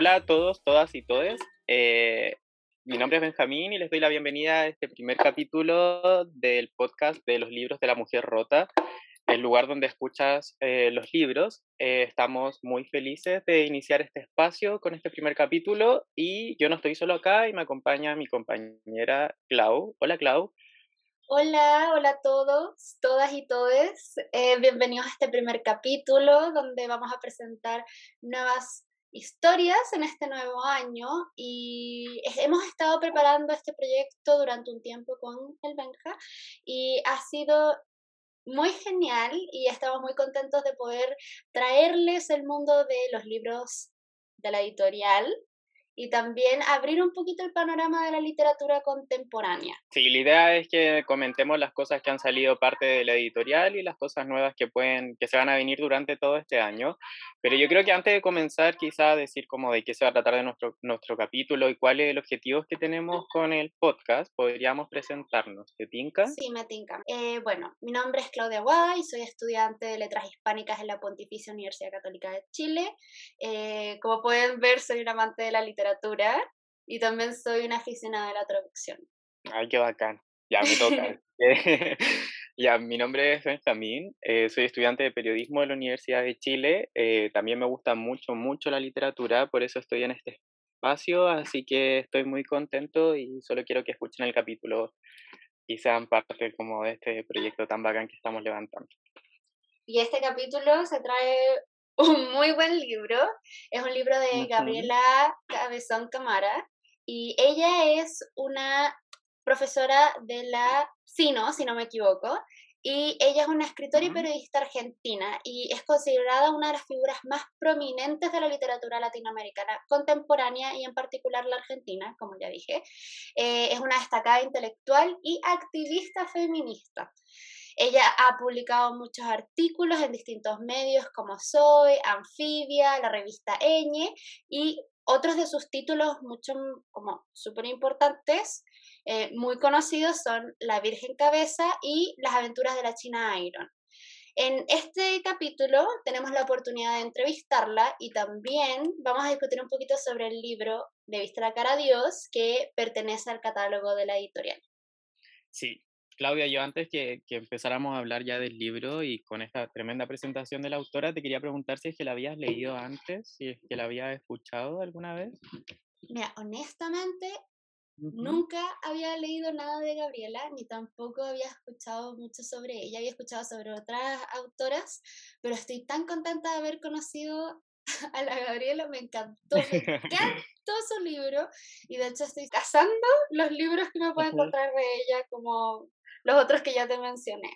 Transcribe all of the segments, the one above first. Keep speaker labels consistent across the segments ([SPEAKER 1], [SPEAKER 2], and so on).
[SPEAKER 1] Hola a todos, todas y todes. Eh, mi nombre es Benjamín y les doy la bienvenida a este primer capítulo del podcast de los libros de la mujer rota, el lugar donde escuchas eh, los libros. Eh, estamos muy felices de iniciar este espacio con este primer capítulo y yo no estoy solo acá y me acompaña mi compañera Clau. Hola Clau.
[SPEAKER 2] Hola, hola a todos, todas y todes. bienvenidos a este primer capítulo donde vamos a presentar nuevas historias en este nuevo año y hemos estado preparando este proyecto durante un tiempo con el Benja y ha sido muy genial y estamos muy contentos de poder traerles el mundo de los libros de la editorial y también abrir un poquito el panorama de la literatura contemporánea.
[SPEAKER 1] Sí, la idea es que comentemos las cosas que han salido parte de la editorial y las cosas nuevas que pueden que se van a venir durante todo este año. Pero yo creo que antes de comenzar, quizá decir como de qué se va a tratar de nuestro, nuestro capítulo y cuál es el objetivo que tenemos con el podcast, podríamos presentarnos. ¿Te tinca?
[SPEAKER 2] Sí, me tinca. Eh, bueno, mi nombre es Claudia Guada y soy estudiante de Letras Hispánicas en la Pontificia Universidad Católica de Chile. Eh, como pueden ver, soy un amante de la literatura y también soy una aficionada de la traducción.
[SPEAKER 1] Ay, qué bacán. Ya me toca. ya, mi nombre es Benjamín, eh, soy estudiante de periodismo de la Universidad de Chile. Eh, también me gusta mucho, mucho la literatura, por eso estoy en este espacio, así que estoy muy contento y solo quiero que escuchen el capítulo y sean parte como de este proyecto tan bacán que estamos levantando.
[SPEAKER 2] Y este capítulo se trae un muy buen libro. Es un libro de Gabriela Cabezón Camara y ella es una profesora de la Sino, si no me equivoco, y ella es una escritora y periodista argentina y es considerada una de las figuras más prominentes de la literatura latinoamericana contemporánea y en particular la argentina, como ya dije. Eh, es una destacada intelectual y activista feminista. Ella ha publicado muchos artículos en distintos medios como Soy, Anfibia, la revista Eñe y otros de sus títulos mucho como súper importantes, eh, muy conocidos son La Virgen Cabeza y Las aventuras de la China Iron. En este capítulo tenemos la oportunidad de entrevistarla y también vamos a discutir un poquito sobre el libro De Vista la Cara a Dios que pertenece al catálogo de la editorial.
[SPEAKER 1] Sí, Claudia, yo antes que, empezáramos a hablar ya del libro y con esta tremenda presentación de la autora, te quería preguntar si es que la habías leído antes, si es que la habías escuchado alguna vez.
[SPEAKER 2] Mira, honestamente, nunca había leído nada de Gabriela, ni tampoco había escuchado mucho sobre ella, había escuchado sobre otras autoras, pero estoy tan contenta de haber conocido a la Gabriela, me encantó, me encantó su libro y de hecho estoy cazando los libros que me puedo encontrar de ella como los otros que ya te mencioné.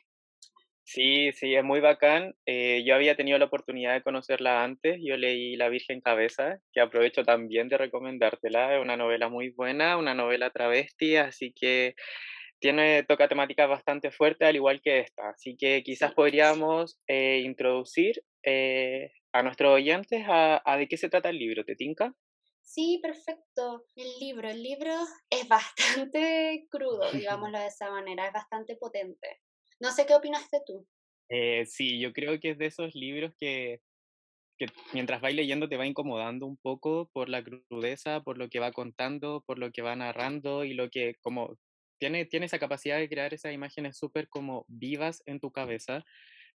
[SPEAKER 1] Sí, sí, es muy bacán. Eh, yo había tenido la oportunidad de conocerla antes. Yo leí La Virgen Cabeza, que aprovecho también de recomendártela. Es una novela muy buena, una novela travesti, así que tiene, toca temáticas bastante fuertes, al igual que esta. Así que quizás podríamos eh, introducir eh, a nuestros oyentes a, a, de qué se trata el libro. ¿Te tinca?
[SPEAKER 2] Sí, perfecto. El libro, el libro es bastante crudo, digámoslo de esa manera, es bastante potente. No sé qué opinaste tú.
[SPEAKER 1] Eh, sí, yo creo que es de esos libros que, que mientras vais leyendo te va incomodando un poco por la crudeza, por lo que va contando, por lo que va narrando y lo que como tiene, tiene esa capacidad de crear esas imágenes súper como vivas en tu cabeza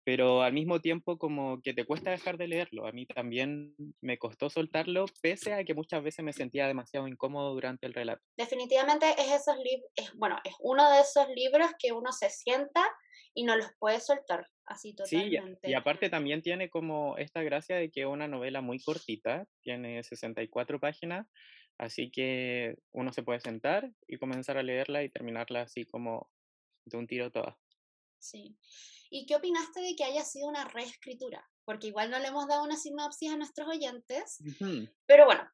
[SPEAKER 1] pero al mismo tiempo como que te cuesta dejar de leerlo. A mí también me costó soltarlo, pese a que muchas veces me sentía demasiado incómodo durante el relato.
[SPEAKER 2] Definitivamente es esos es, bueno, es uno de esos libros que uno se sienta y no los puede soltar, así totalmente.
[SPEAKER 1] Sí, y aparte también tiene como esta gracia de que es una novela muy cortita, tiene 64 páginas, así que uno se puede sentar y comenzar a leerla y terminarla así como de un tiro toda.
[SPEAKER 2] Sí. ¿Y qué opinaste de que haya sido una reescritura? Porque igual no le hemos dado una sinopsis a nuestros oyentes, pero bueno.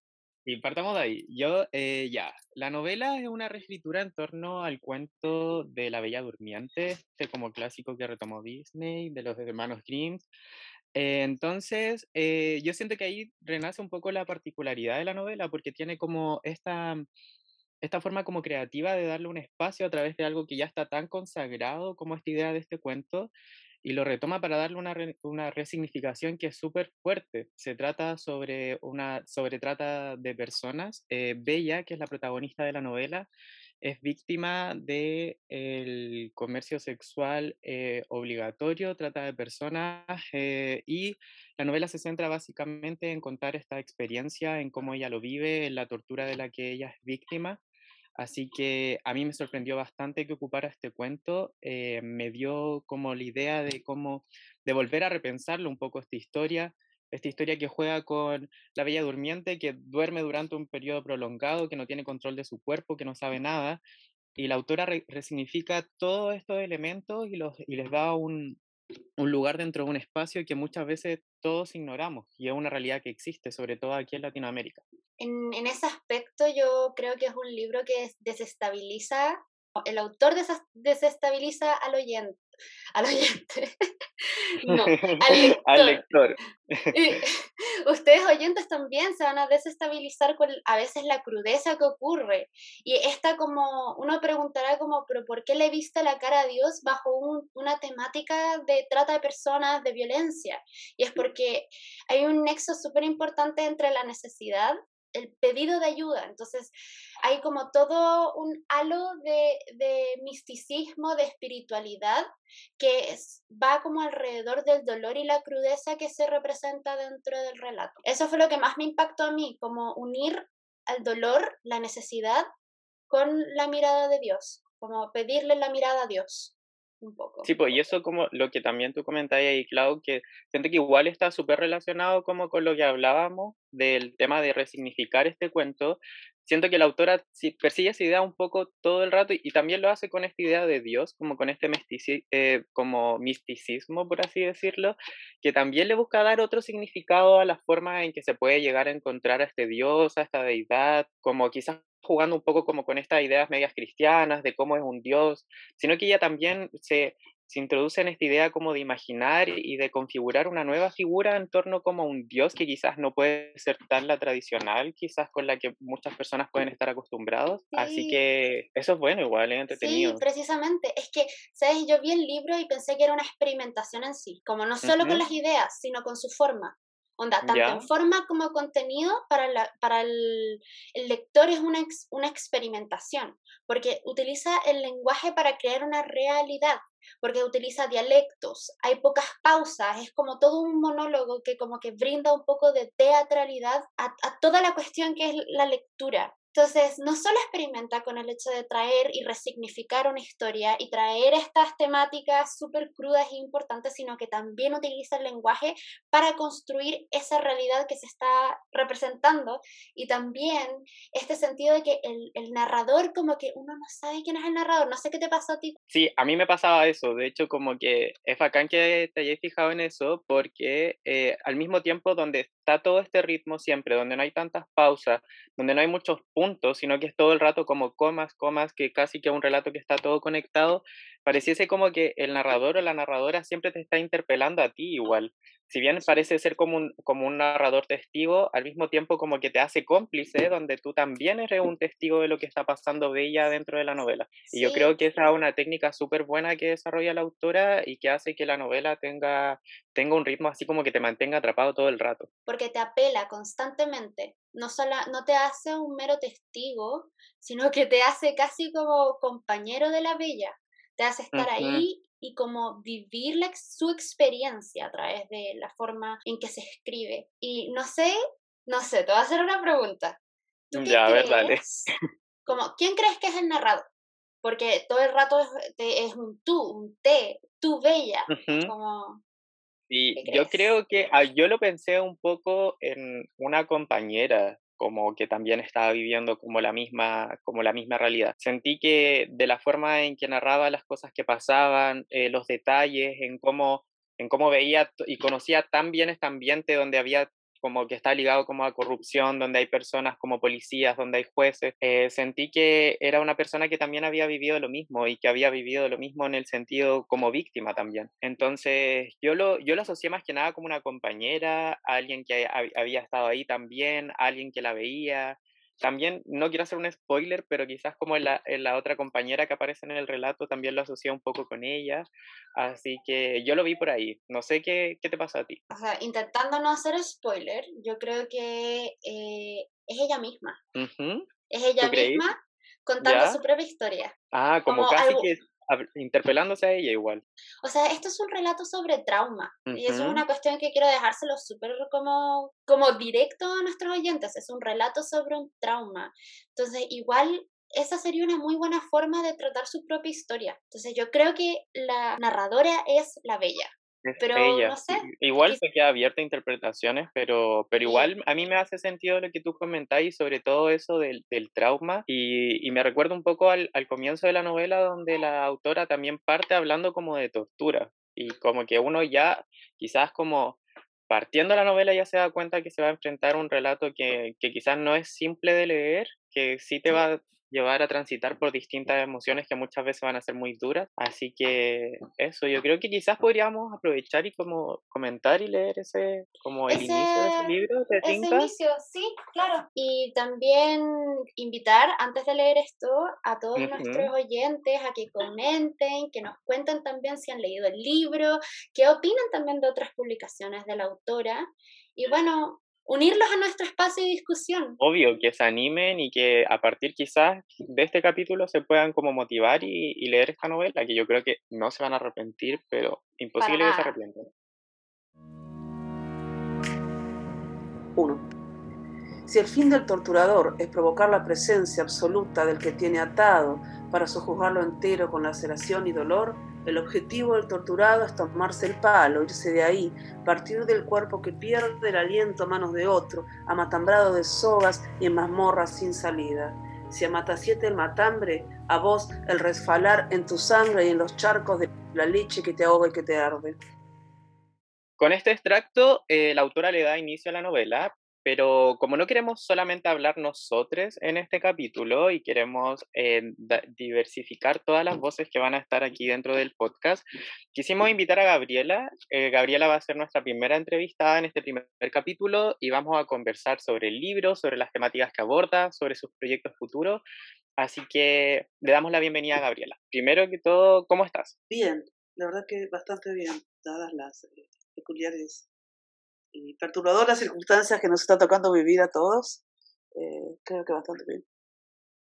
[SPEAKER 1] Y partamos de ahí. Yo, eh, ya, la novela es una reescritura en torno al cuento de La Bella Durmiente, este como clásico que retomó Disney, de los hermanos Grimm. Eh, entonces, eh, yo siento que ahí renace un poco la particularidad de la novela, porque tiene como esta esta forma como creativa de darle un espacio a través de algo que ya está tan consagrado como esta idea de este cuento y lo retoma para darle una, una resignificación que es súper fuerte. Se trata sobre una sobre trata de personas. Eh, Bella, que es la protagonista de la novela, es víctima del el comercio sexual eh, obligatorio, trata de personas, eh, y la novela se centra básicamente en contar esta experiencia, en cómo ella lo vive, en la tortura de la que ella es víctima. Así que a mí me sorprendió bastante que ocupara este cuento, eh, me dio como la idea de cómo, de volver a repensarlo un poco esta historia, esta historia que juega con la bella durmiente que duerme durante un periodo prolongado, que no tiene control de su cuerpo, que no sabe nada, y la autora resignifica todos estos elementos y, los, y les da un, un lugar dentro de un espacio que muchas veces todos ignoramos y es una realidad que existe, sobre todo aquí en Latinoamérica.
[SPEAKER 2] En, en ese aspecto yo creo que es un libro que desestabiliza, el autor desestabiliza al oyente, al oyente, no, al lector. ustedes oyentes también se van a desestabilizar con a veces la crudeza que ocurre. Y esta como, uno preguntará como, pero ¿por qué le viste la cara a Dios bajo una temática de trata de personas, de violencia? Y es porque hay un nexo súper importante entre la necesidad el pedido de ayuda. Entonces, hay como todo un halo de, de misticismo, de espiritualidad, que va como alrededor del dolor y la crudeza que se representa dentro del relato. Eso fue lo que más me impactó a mí, como unir al dolor, la necesidad, con la mirada de Dios, como pedirle la mirada a Dios un poco.
[SPEAKER 1] Sí, pues y eso como lo que también tú comentabas ahí, Clau, que siento que igual está súper relacionado como con lo que hablábamos del tema de resignificar este cuento. Siento que la autora persigue esa idea un poco todo el rato y, también lo hace con esta idea de Dios, como con este eh, como misticismo, por así decirlo, que también le busca dar otro significado a la forma en que se puede llegar a encontrar a este Dios, a esta deidad, como quizás jugando un poco como con estas ideas medias cristianas de cómo es un Dios, sino que ella también se, se introduce en esta idea como de imaginar y de configurar una nueva figura en torno como a un Dios que quizás no puede ser tan la tradicional, quizás con la que muchas personas pueden estar acostumbrados. Así que eso es bueno, igual, es entretenido.
[SPEAKER 2] Sí, precisamente. Es que, ¿sabes? Yo vi el libro y pensé que era una experimentación en sí, como no solo con las ideas, sino con su forma. Onda, tanto en forma como contenido, para, la, para el, el, lector es una, una experimentación, porque utiliza el lenguaje para crear una realidad, porque utiliza dialectos, hay pocas pausas, es como todo un monólogo que como que brinda un poco de teatralidad a, a toda la cuestión que es la lectura. Entonces, no solo experimenta con el hecho de traer y resignificar una historia y traer estas temáticas súper crudas e importantes, sino que también utiliza el lenguaje para construir esa realidad que se está representando. Y también este sentido de que el, el narrador como que uno no sabe quién es el narrador, no sé qué te pasó a ti.
[SPEAKER 1] Sí, a mí me pasaba eso, de hecho como que es bacán que te hayas fijado en eso porque eh, al mismo tiempo donde está todo este ritmo siempre, donde no hay tantas pausas, donde no hay muchos sino que es todo el rato como comas, comas, que casi que un relato que está todo conectado, pareciese como que el narrador o la narradora siempre te está interpelando a ti igual. Si bien parece ser como un, como un narrador testigo, al mismo tiempo como que te hace cómplice, donde tú también eres un testigo de lo que está pasando de ella dentro de la novela. Y yo creo que esa es una técnica súper buena que desarrolla la autora y que hace que la novela tenga, tenga un ritmo así como que te mantenga atrapado todo el rato.
[SPEAKER 2] Porque te apela constantemente. No, solo, no te hace un mero testigo, sino que te hace casi como compañero de la bella te hace estar ahí y como vivir la, su experiencia a través de la forma en que se escribe. Y no sé, no sé, te voy a hacer una pregunta.
[SPEAKER 1] ya, a ver, dale.
[SPEAKER 2] Como, ¿quién crees que es el narrador? Porque todo el rato es, es un tú, un te, tú bella, como...
[SPEAKER 1] Y yo creo que ah, yo lo pensé un poco en una compañera como que también estaba viviendo como la misma, como la misma realidad. Sentí que de la forma en que narraba las cosas que pasaban, eh, los detalles, en cómo, en cómo veía y conocía tan bien este ambiente donde había como que está ligado como a corrupción, donde hay personas como policías, donde hay jueces. Eh, sentí que era una persona que también había vivido lo mismo y que había vivido lo mismo en el sentido como víctima también. Entonces yo lo, yo lo asocié más que nada como una compañera, alguien que había estado ahí también, alguien que la veía. También, no quiero hacer un spoiler, pero quizás como en la, la, otra compañera que aparece en el relato también lo asocia un poco con ella. Así que yo lo vi por ahí. No sé qué, qué te pasa a ti.
[SPEAKER 2] O sea, intentando no hacer spoiler, yo creo que eh, es ella misma. Es ella misma contando su propia historia.
[SPEAKER 1] Ah, como, casi que interpelándose a ella igual.
[SPEAKER 2] O sea, esto es un relato sobre trauma y eso es una cuestión que quiero dejárselo súper como, como directo a nuestros oyentes, es un relato sobre un trauma. Entonces, igual esa sería una muy buena forma de tratar su propia historia. Entonces, yo creo que la narradora es la bella pero no sé.
[SPEAKER 1] Igual se queda abierta a interpretaciones, pero, pero igual a mí me hace sentido lo que tú comentáis sobre todo eso del, del trauma y, y, me recuerda un poco al, al, comienzo de la novela donde la autora también parte hablando como de tortura y como que uno ya quizás como partiendo la novela ya se da cuenta que se va a enfrentar a un relato que, que quizás no es simple de leer, que sí te va llevar a transitar por distintas emociones que muchas veces van a ser muy duras. Así que eso, yo creo que quizás podríamos aprovechar y como comentar y leer ese, como el inicio de ese libro. ¿te
[SPEAKER 2] ese inicio, sí, claro. Y también invitar, antes de leer esto, a todos nuestros oyentes a que comenten, que nos cuenten también si han leído el libro, qué opinan también de otras publicaciones de la autora. Y bueno, unirlos a nuestro espacio de discusión.
[SPEAKER 1] Obvio, que se animen y que a partir quizás de este capítulo se puedan como motivar y, leer esta novela, que yo creo que no se van a arrepentir, pero imposible que se arrepientan.
[SPEAKER 3] Uno. Si el fin del torturador es provocar la presencia absoluta del que tiene atado para sojuzgarlo entero con laceración y dolor, el objetivo del torturado es tomarse el palo, irse de ahí, partir del cuerpo que pierde el aliento a manos de otro, amatambrado de sogas y en mazmorras sin salida. Si a Matasiete el matambre, a vos el resfalar en tu sangre y en los charcos de la leche que te ahoga y que te arde.
[SPEAKER 1] Con este extracto, eh, la autora le da inicio a la novela, pero como no queremos solamente hablar nosotros en este capítulo y queremos eh, diversificar todas las voces que van a estar aquí dentro del podcast, quisimos invitar a Gabriela. Eh, Gabriela va a ser nuestra primera entrevistada en este primer capítulo y vamos a conversar sobre el libro, sobre las temáticas que aborda, sobre sus proyectos futuros. Así que le damos la bienvenida a Gabriela. Primero que todo, ¿cómo estás?
[SPEAKER 3] Bien, la verdad que bastante bien, dadas las eh, peculiares y perturbadoras circunstancias que nos está tocando vivir a todos, eh, creo que bastante bien.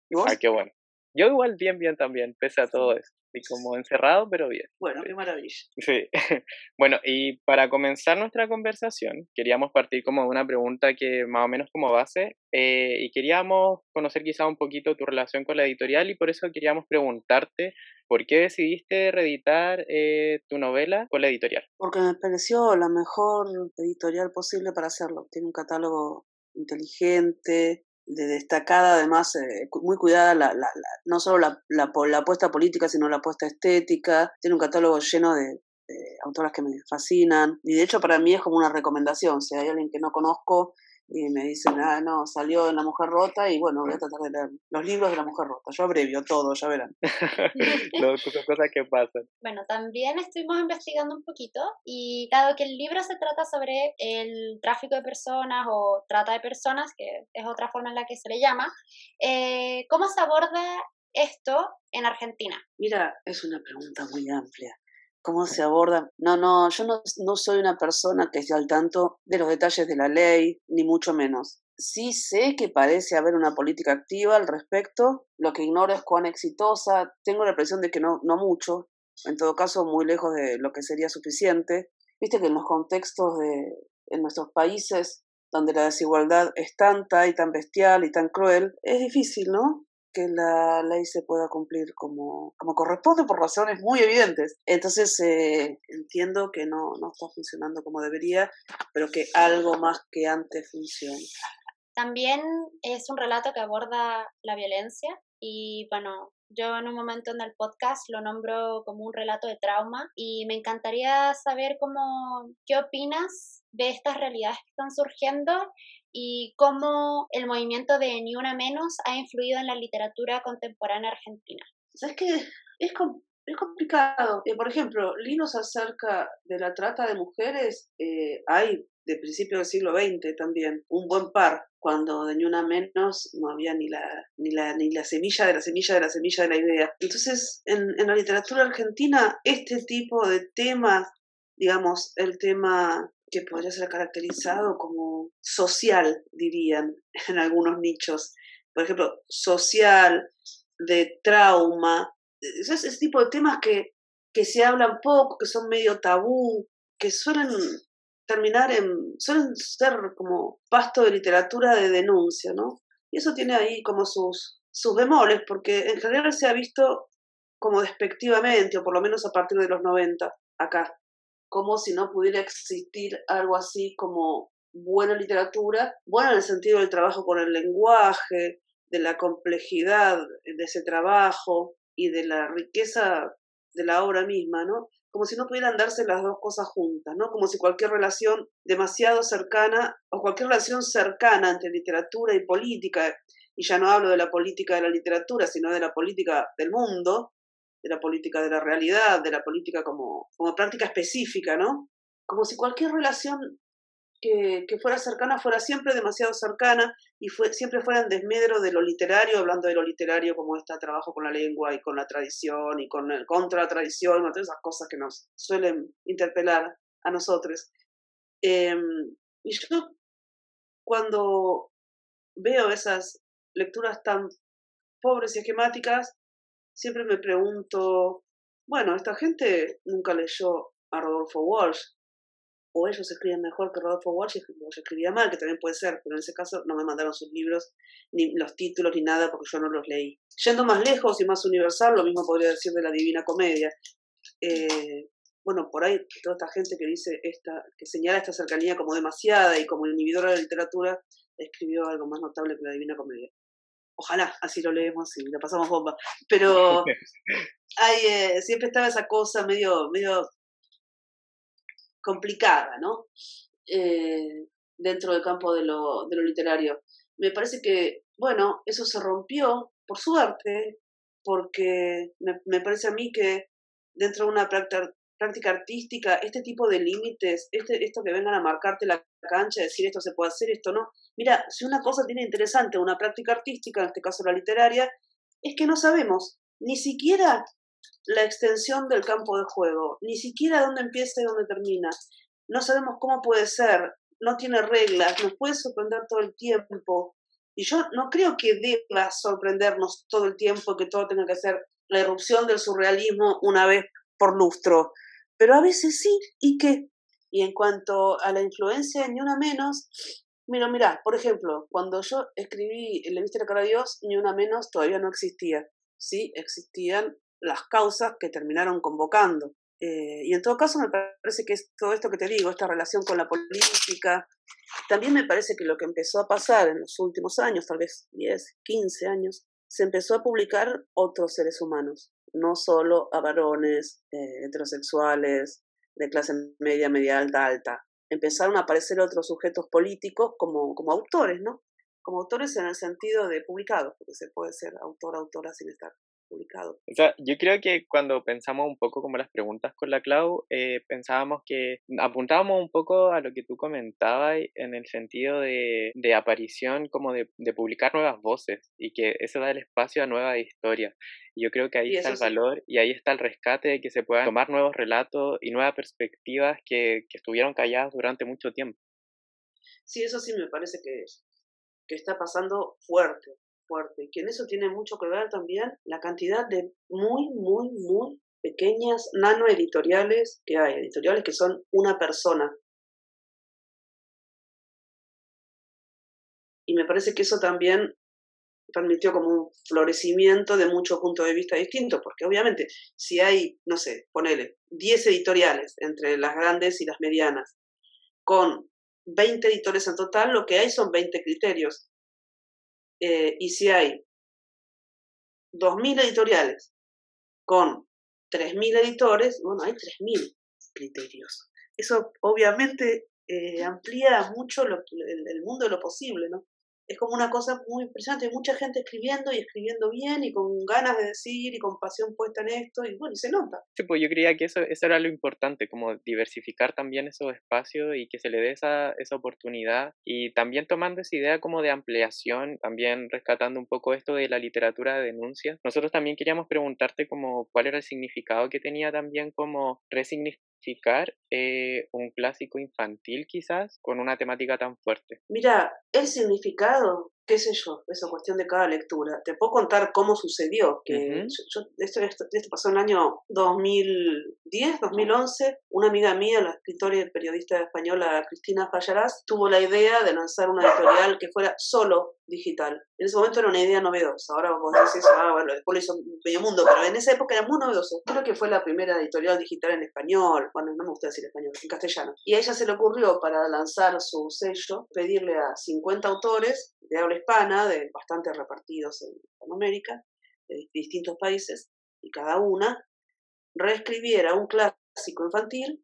[SPEAKER 1] ¿Y vos? Ah, qué bueno. Yo igual bien, bien también, pese a todo eso. Y como encerrado, pero bien.
[SPEAKER 3] Bueno, qué maravilla.
[SPEAKER 1] Sí. bueno, y para comenzar nuestra conversación, queríamos partir como de una pregunta que más o menos como base, eh, y queríamos conocer quizá un poquito tu relación con la editorial, y por eso queríamos preguntarte ¿Por qué decidiste reeditar eh, tu novela con la editorial?
[SPEAKER 3] Porque me pareció la mejor editorial posible para hacerlo. Tiene un catálogo inteligente, de destacada, además, eh, muy cuidada, la, la, no solo la, la, apuesta política, sino la apuesta estética. Tiene un catálogo lleno de, de, autoras que me fascinan. Y de hecho, para mí es como una recomendación. Si hay alguien que no conozco y me dicen, ah, no, salió en La Mujer Rota y bueno, voy a tratar de leer los libros de La Mujer Rota. Yo abrevio todo, ya verán.
[SPEAKER 1] no, son cosas que pasan.
[SPEAKER 2] Bueno, también estuvimos investigando un poquito y dado que el libro se trata sobre el tráfico de personas o trata de personas, que es otra forma en la que se le llama, eh, ¿cómo se aborda esto en Argentina?
[SPEAKER 3] Mira, es una pregunta muy amplia cómo se aborda. No, no, yo no, no soy una persona que esté al tanto de los detalles de la ley, ni mucho menos. Sí sé que parece haber una política activa al respecto, lo que ignoro es cuán exitosa, tengo la impresión de que no, no mucho, en todo caso muy lejos de lo que sería suficiente. Viste que en los contextos de en nuestros países donde la desigualdad es tanta y tan bestial y tan cruel, es difícil, ¿no? Que la ley se pueda cumplir como, como corresponde por razones muy evidentes. Entonces eh, entiendo que no, no está funcionando como debería, pero que algo más que antes funcione.
[SPEAKER 2] También es un relato que aborda la violencia y bueno, yo en un momento en el podcast lo nombro como un relato de trauma y me encantaría saber cómo, qué opinas de estas realidades que están surgiendo y cómo el movimiento de Ni Una Menos ha influido en la literatura contemporánea argentina.
[SPEAKER 3] ¿Sabes que es, es complicado. Eh, por ejemplo, libros acerca de la trata de mujeres eh, hay de principios del siglo XX también, un buen par. Cuando de una menos no había ni la, ni la, ni la semilla de la semilla de la semilla de la idea. Entonces, en, en la literatura argentina, este tipo de temas, digamos, el tema que podría ser caracterizado como social, dirían, en algunos nichos. Por ejemplo, social, de trauma, ese, ese tipo de temas que, que se hablan poco, que son medio tabú, que suelen terminar en, suelen ser como pasto de literatura de denuncia, ¿no? Y eso tiene ahí como sus, sus bemoles, porque en general se ha visto como despectivamente, o por lo menos a partir de los 90, acá, como si no pudiera existir algo así como buena literatura, buena en el sentido del trabajo con el lenguaje, de la complejidad de ese trabajo y de la riqueza de la obra misma, ¿no? como si no pudieran darse las dos cosas juntas, ¿no? Como si cualquier relación demasiado cercana o cualquier relación cercana entre literatura y política, y ya no hablo de la política de la literatura, sino de la política del mundo, de la política de la realidad, de la política como, como práctica específica, ¿no? Como si cualquier relación que, fuera cercana fuera siempre demasiado cercana y fue, siempre fuera en desmedro de lo literario, hablando de lo literario como está trabajo con la lengua y con la tradición y con el, contra la tradición, todas esas cosas que nos suelen interpelar a nosotros. Eh, y yo cuando veo esas lecturas tan pobres y esquemáticas, siempre me pregunto, bueno, esta gente nunca leyó a Rodolfo Walsh, o ellos escriben mejor que Rodolfo Walsh, o yo escribía mal, que también puede ser, pero en ese caso no me mandaron sus libros, ni los títulos, ni nada, porque yo no los leí. Yendo más lejos y más universal, lo mismo podría decir de la Divina Comedia. Eh, bueno, por ahí toda esta gente que dice esta, que señala esta cercanía como demasiada y como inhibidora de la literatura, escribió algo más notable que la Divina Comedia. Ojalá, así lo leemos y le pasamos bomba. Pero hay, eh, siempre estaba esa cosa medio, medio complicada, ¿no? Eh, dentro del campo de lo, de literario. Me parece que, bueno, eso se rompió, por suerte, porque me, parece a mí que dentro de una práctica, práctica artística, este tipo de límites, este, esto que vengan a marcarte la cancha, decir esto se puede hacer, esto no. Mira, si una cosa tiene interesante una práctica artística, en este caso la literaria, es que no sabemos ni siquiera la extensión del campo de juego, ni siquiera dónde empieza y dónde termina. No sabemos cómo puede ser, no tiene reglas, nos puede sorprender todo el tiempo. Y yo no creo que deba sorprendernos todo el tiempo, que todo tenga que ser la erupción del surrealismo una vez por lustro. Pero a veces sí, ¿y qué? Y en cuanto a la influencia, ni una menos, mira, mira, por ejemplo, cuando yo escribí Le viste la cara a Dios, ni una menos todavía no existía. Sí, existían las causas que terminaron convocando. Eh, y en todo caso me parece que es todo esto que te digo, esta relación con la política, también me parece que lo que empezó a pasar en los últimos años, tal vez 10, 15 años, se empezó a publicar otros seres humanos, no solo a varones eh, heterosexuales de clase media, media alta, alta. Empezaron a aparecer otros sujetos políticos como, como autores, ¿no? Como autores en el sentido de publicados, porque se puede ser autor, autora sin estar publicado.
[SPEAKER 1] O sea, yo creo que cuando pensamos un poco como las preguntas con la Clau, eh, pensábamos que apuntábamos un poco a lo que tú comentabas en el sentido de, de aparición como de, de, publicar nuevas voces y que eso da el espacio a nuevas historias. Y yo creo que ahí está el valor y ahí está el rescate de que se puedan tomar nuevos relatos y nuevas perspectivas que, que estuvieron calladas durante mucho tiempo.
[SPEAKER 3] Sí, eso sí me parece que, que está pasando fuerte, fuerte, que en eso tiene mucho que ver también la cantidad de muy, muy, muy pequeñas nano editoriales que hay, editoriales que son una persona. Y me parece que eso también permitió como un florecimiento de muchos puntos de vista distintos, porque obviamente si hay, no sé, ponele 10 editoriales entre las grandes y las medianas, con 20 editores en total, lo que hay son 20 criterios. Eh, y si hay 2.000 editoriales con 3.000 editores, bueno, hay 3.000 criterios. Eso obviamente eh, amplía mucho el, el, mundo de lo posible, ¿no? Es como una cosa muy impresionante. Hay mucha gente escribiendo y escribiendo bien y con ganas de decir y con pasión puesta en esto y bueno, se nota.
[SPEAKER 1] Sí, pues yo creía que eso, eso era lo importante, como diversificar también esos espacios y que se le dé esa, esa oportunidad y también tomando esa idea como de ampliación, también rescatando un poco esto de la literatura de denuncia. Nosotros también queríamos preguntarte como cuál era el significado que tenía también como resignificar eh, un clásico infantil quizás con una temática tan fuerte.
[SPEAKER 3] Mira, el significado qué sé yo, esa cuestión de cada lectura. Te puedo contar cómo sucedió, que yo, esto, esto, pasó en el año 2010, 2011. Una amiga mía, la escritora y periodista española Cristina Fallarás, tuvo la idea de lanzar una editorial que fuera solo digital. En ese momento era una idea novedosa. Ahora vos decís, ah, bueno, después lo hizo medio mundo, pero en esa época era muy novedoso. Creo que fue la primera editorial digital en español, bueno, no me gusta decir español, en castellano. Y a ella se le ocurrió para lanzar su sello pedirle a 50 autores de habla hispana, de bastante repartidos en América, de distintos países, y cada una reescribiera un clásico infantil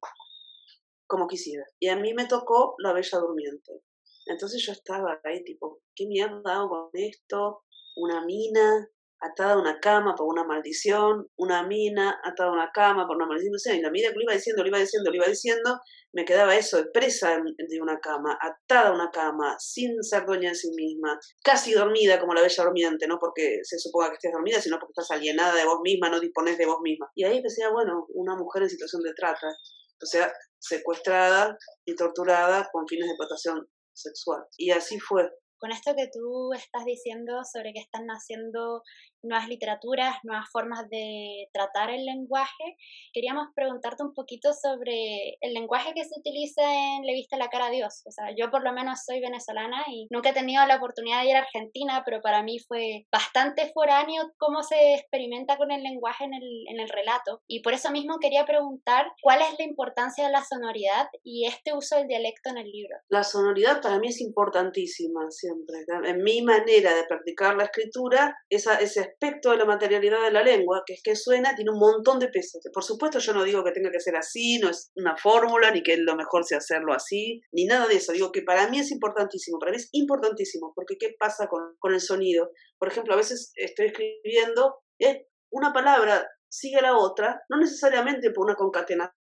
[SPEAKER 3] como quisiera. Y a mí me tocó La Bella Durmiente. Entonces yo estaba ahí tipo, ¿qué mierda hago con esto? Una mina, atada a una cama por una maldición, una mina atada a una cama por una maldición, y la medida que lo iba diciendo, lo iba diciendo, lo iba diciendo, me quedaba eso, presa de una cama, atada a una cama, sin ser dueña de sí misma, casi dormida como la bella durmiente, no porque se suponga que estés dormida, sino porque estás alienada de vos misma, no dispones de vos misma. Y ahí decía, bueno, una mujer en situación de trata, o sea, secuestrada y torturada con fines de explotación sexual. Y así fue
[SPEAKER 2] con esto que tú estás diciendo sobre que están naciendo nuevas literaturas, nuevas formas de tratar el lenguaje, queríamos preguntarte un poquito sobre el lenguaje que se utiliza en Le viste la cara a Dios. O sea, yo por lo menos soy venezolana y nunca he tenido la oportunidad de ir a Argentina, pero para mí fue bastante foráneo cómo se experimenta con el lenguaje en el, en el relato. Y por eso mismo quería preguntar cuál es la importancia de la sonoridad y este uso del dialecto en el libro.
[SPEAKER 3] La sonoridad para mí es importantísima siempre. En mi manera de practicar la escritura, esa, ese aspecto de la materialidad de la lengua, que es que suena, tiene un montón de peso. Por supuesto, yo no digo que tenga que ser así, no es una fórmula, ni que lo mejor sea hacerlo así, ni nada de eso. Digo que para mí es importantísimo, para mí es importantísimo, porque ¿qué pasa con, con el sonido? Por ejemplo, a veces estoy escribiendo, eh, una palabra sigue a la otra, no necesariamente por una concatenación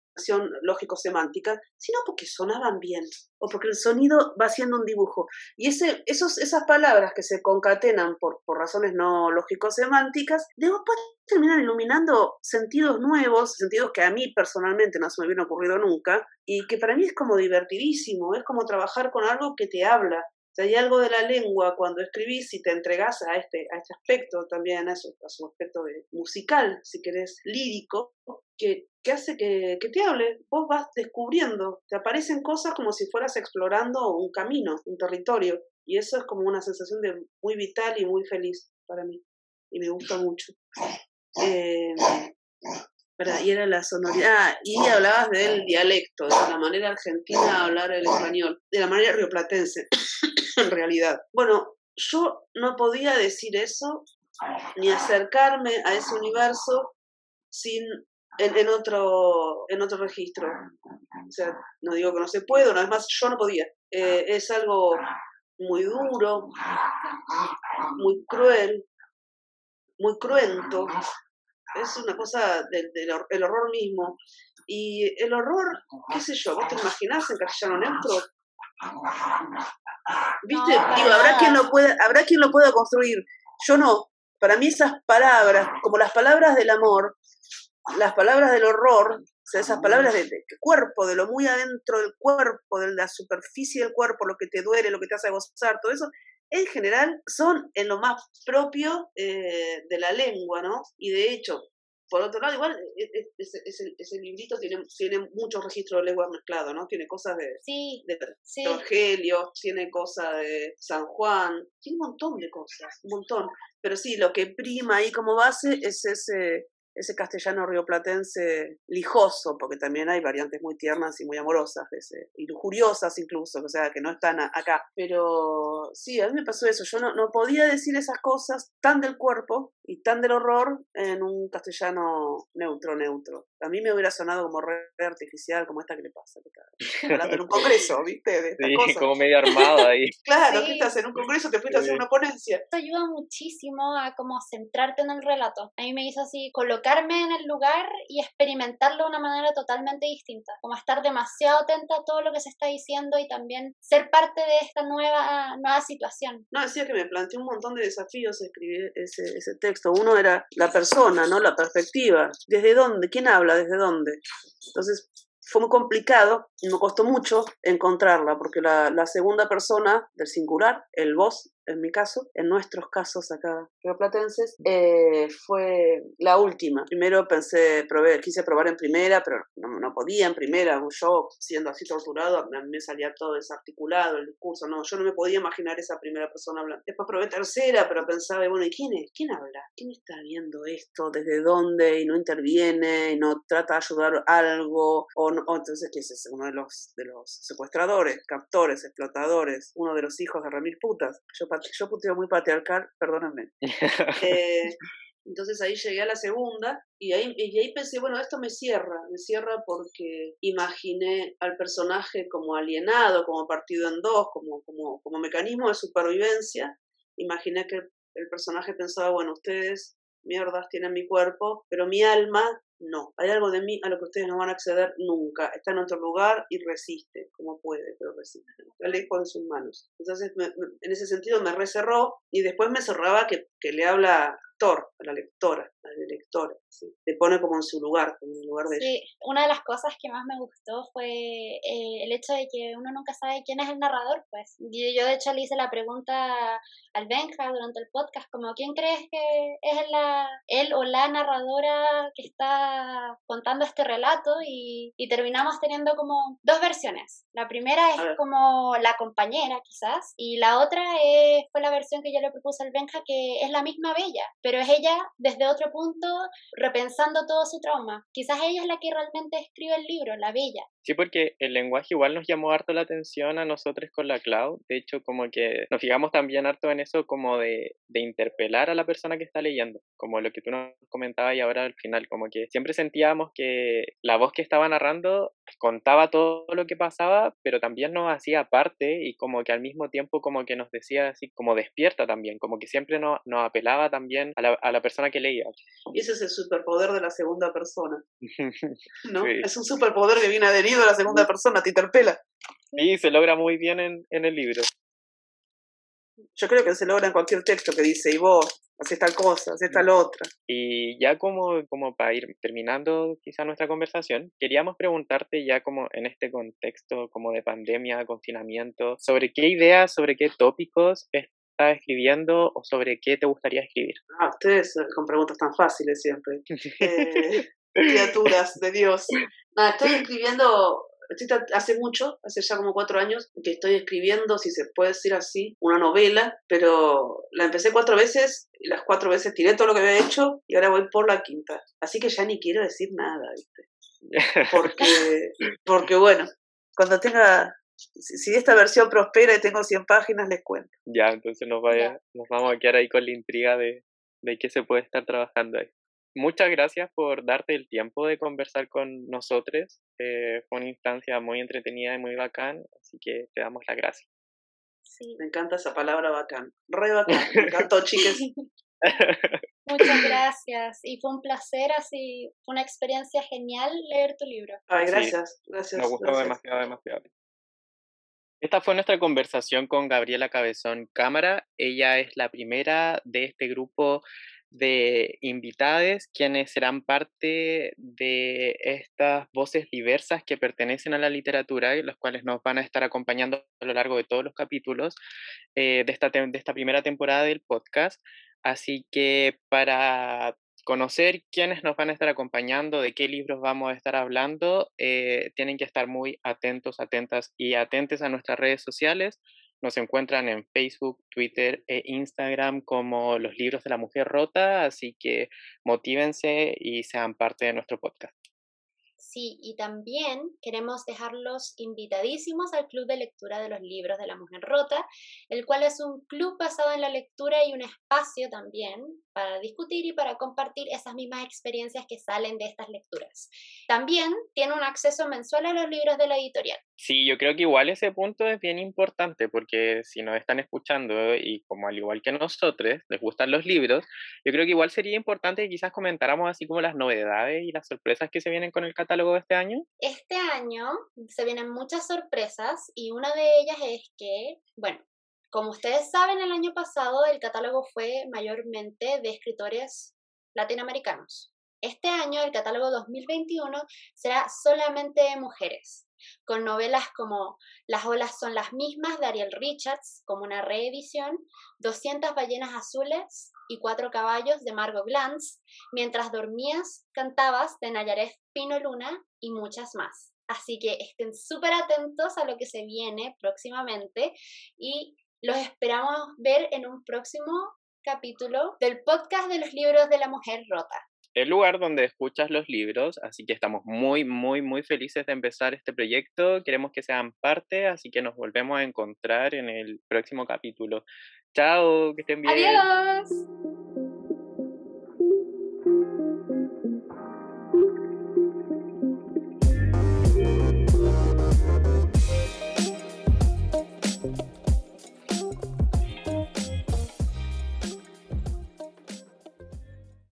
[SPEAKER 3] lógico-semántica, sino porque sonaban bien o porque el sonido va haciendo un dibujo. Y ese, esos, esas palabras que se concatenan por, por razones no lógico-semánticas, después terminan iluminando sentidos nuevos, sentidos que a mí personalmente no se me hubieran ocurrido nunca, y que para mí es como divertidísimo, es como trabajar con algo que te habla, hay algo de la lengua cuando escribís y te entregas a este, a este aspecto también, a su, a su aspecto de, musical, si querés, lírico, que, que hace que, que, te hable. Vos vas descubriendo, te aparecen cosas como si fueras explorando un camino, un territorio. Y eso es como una sensación de muy vital y muy feliz para mí. Y me gusta mucho. Eh, y era la sonoridad. Ah, y hablabas del dialecto, de la manera argentina de hablar el español, de la manera rioplatense, en realidad. Bueno, yo no podía decir eso ni acercarme a ese universo sin en, otro en otro registro. O sea, no digo que no se puede, una vez más, yo no podía. Eh, es algo muy duro, muy cruel, muy cruento, es una cosa del, el horror mismo. Y el horror, qué sé yo, vos te imaginás en castellano neutro. ¿Viste? Digo, habrá quien, lo pueda, habrá quien lo pueda construir. Yo no. Para mí esas palabras, como las palabras del amor, las palabras del horror, o sea, esas palabras de, cuerpo, de lo muy adentro del cuerpo, de la superficie del cuerpo, lo que te duele, lo que te hace gozar, todo eso, en general son en lo más propio eh, de la lengua, ¿no? Y de hecho, por otro lado, igual e, e, ese, librito tiene, tiene muchos registros de lengua mezclado, ¿no? Tiene cosas de,
[SPEAKER 2] sí,
[SPEAKER 3] de Evangelio, tiene cosas de San Juan, tiene un montón de cosas, un montón. Pero sí, lo que prima ahí como base es ese, ese castellano rioplatense lijoso, porque también hay variantes muy tiernas y muy amorosas, ese, y lujuriosas incluso, o sea, que no están acá. Pero sí, a mí me pasó eso, yo no, no podía decir esas cosas tan del cuerpo, y tan del horror en un castellano neutro, neutro. A mí me hubiera sonado como re artificial, como esta que le pasa. Que hablando en un congreso, ¿viste? De
[SPEAKER 1] sí, como medio armado ahí.
[SPEAKER 3] claro, que estás en un congreso, te fuiste a hacer una ponencia.
[SPEAKER 2] Esto ayuda muchísimo a como centrarte en el relato. A mí me hizo así, colocarme en el lugar y experimentarlo de una manera totalmente distinta. Como estar demasiado atenta a todo lo que se está diciendo y también ser parte de esta nueva, nueva situación.
[SPEAKER 3] No, decía que me planteó un montón de desafíos escribir ese, ese texto. Uno era la persona, ¿no? La perspectiva. ¿Desde dónde? ¿Quién habla? ¿Desde dónde? Entonces, fue muy complicado y me costó mucho encontrarla, porque la, la segunda persona del singular, el vos, en mi caso, en nuestros casos acá platenses, eh, fue la última. Primero pensé, probé, quise probar en primera, pero no, no, podía en primera. Yo, siendo así torturado, a mí me salía todo desarticulado el discurso. No, yo no me podía imaginar esa primera persona hablando. Después probé tercera, pero pensaba, bueno, ¿y quién es? ¿Quién habla? ¿Quién está viendo esto? ¿Desde dónde? Y no interviene, y no trata de ayudar algo. O, no, o entonces, ¿qué es ese? Uno de los, de los secuestradores, captores, explotadores, uno de los hijos de Ramil Putas. Yo yo puteo muy patriarcal, perdónenme. Eh, entonces ahí llegué a la segunda y ahí, y ahí pensé, bueno, esto me cierra, me cierra porque imaginé al personaje como alienado, como partido en dos, como, como, como mecanismo de supervivencia. Imaginé que el personaje pensaba, bueno, ustedes mierdas tienen mi cuerpo, pero mi alma no, hay algo de mí a lo que ustedes no van a acceder nunca. Está en otro lugar y resiste, como puede, pero resiste. Está lejos de sus manos. Entonces, en ese sentido me recerró y después me cerraba que, que le habla lector, a la lectora, al lector, ¿sí? te pone como en su lugar, en el lugar de
[SPEAKER 2] sí, una de las cosas que más me gustó fue eh, el hecho de que uno nunca sabe quién es el narrador, pues. Yo, de hecho le hice la pregunta al Benja durante el podcast, como ¿quién crees que es la, él o la narradora que está contando este relato? Y, y terminamos teniendo como dos versiones. La primera es como la compañera, quizás, y la otra es, fue la versión que yo le propuse al Benja, que es la misma Bella, pero es ella desde otro punto repensando todo su trauma. Quizás ella es la que realmente escribe el libro, la bella.
[SPEAKER 1] Sí, porque el lenguaje igual nos llamó harto la atención a nosotros con la Cloud. De hecho, como que nos fijamos también harto en eso como de, de interpelar a la persona que está leyendo, como lo que tú nos comentabas y ahora al final, como que siempre sentíamos que la voz que estaba narrando contaba todo lo que pasaba, pero también nos hacía parte y como que al mismo tiempo como que nos decía así como despierta también, como que siempre nos, nos apelaba también a la, a la persona que leía.
[SPEAKER 3] Y ese es el superpoder de la segunda persona. ¿No? Es un superpoder que viene adherido a la segunda persona, te interpela.
[SPEAKER 1] Sí, se logra muy bien en, en el libro.
[SPEAKER 3] Yo creo que se logra en cualquier texto que dice, y vos, haces tal cosa, haces tal otra.
[SPEAKER 1] Y ya como, como para ir terminando quizá nuestra conversación, queríamos preguntarte ya como en este contexto como de pandemia, confinamiento, sobre qué ideas, sobre qué tópicos estás escribiendo o sobre qué te gustaría escribir?
[SPEAKER 3] Ah, ustedes con preguntas tan fáciles siempre. Eh, criaturas de Dios. Nada, estoy escribiendo, estoy, hace mucho, hace ya como cuatro años, que estoy escribiendo, si se puede decir así, una novela, pero la empecé cuatro veces y las cuatro veces tiré todo lo que había hecho y ahora voy por la quinta. Así que ya ni quiero decir nada, ¿viste? Porque, porque bueno, cuando tenga si esta versión prospera y tengo 100 páginas, les cuento.
[SPEAKER 1] Ya, entonces nos, vaya, nos vamos a quedar ahí con la intriga de, de qué se puede estar trabajando ahí. Muchas gracias por darte el tiempo de conversar con nosotros. Eh, fue una instancia muy entretenida y muy bacán, así que te damos las gracias.
[SPEAKER 3] Sí. Me encanta esa palabra bacán. Re bacán. Me encantó, chiques.
[SPEAKER 2] Muchas gracias. Y fue un placer, así, fue una experiencia genial leer tu libro.
[SPEAKER 3] Ay, gracias. gracias.
[SPEAKER 1] Me gustó demasiado, demasiado. Esta fue nuestra conversación con Gabriela Cabezón Cámara. Ella es la primera de este grupo de invitadas quienes serán parte de estas voces diversas que pertenecen a la literatura y los cuales nos van a estar acompañando a lo largo de todos los capítulos eh, de, esta de esta primera temporada del podcast. Así que para conocer quiénes nos van a estar acompañando, de qué libros vamos a estar hablando, eh, tienen que estar muy atentos, atentas y atentes a nuestras redes sociales. Nos encuentran en Facebook, Twitter e Instagram como los libros de la mujer rota, así que motívense y sean parte de nuestro podcast.
[SPEAKER 2] Sí, y también queremos dejarlos invitadísimos al Club de Lectura de los Libros de la Mujer Rota, el cual es un club basado en la lectura y un espacio también para discutir y para compartir esas mismas experiencias que salen de estas lecturas. También tiene un acceso mensual a los libros de la editorial.
[SPEAKER 1] Sí, yo creo que igual ese punto es bien importante porque si nos están escuchando y como al igual que nosotros les gustan los libros, yo creo que igual sería importante que quizás comentáramos así como las novedades y las sorpresas que se vienen con el catálogo de este año.
[SPEAKER 2] Este año se vienen muchas sorpresas y una de ellas es que, bueno, como ustedes saben, el año pasado el catálogo fue mayormente de escritores latinoamericanos. Este año el catálogo 2021 será solamente de mujeres con novelas como Las olas son las mismas de Ariel Richards, como una reedición, 200 ballenas azules y Cuatro caballos de Margot Glantz, Mientras dormías, cantabas de Nayaret Pino Luna y muchas más. Así que estén súper atentos a lo que se viene próximamente y los esperamos ver en un próximo capítulo del podcast de los libros de la mujer rota
[SPEAKER 1] el lugar donde escuchas los libros, así que estamos muy, muy, muy felices de empezar este proyecto. Queremos que sean parte, así que nos volvemos a encontrar en el próximo capítulo. Chao, que estén bien.
[SPEAKER 2] Adiós.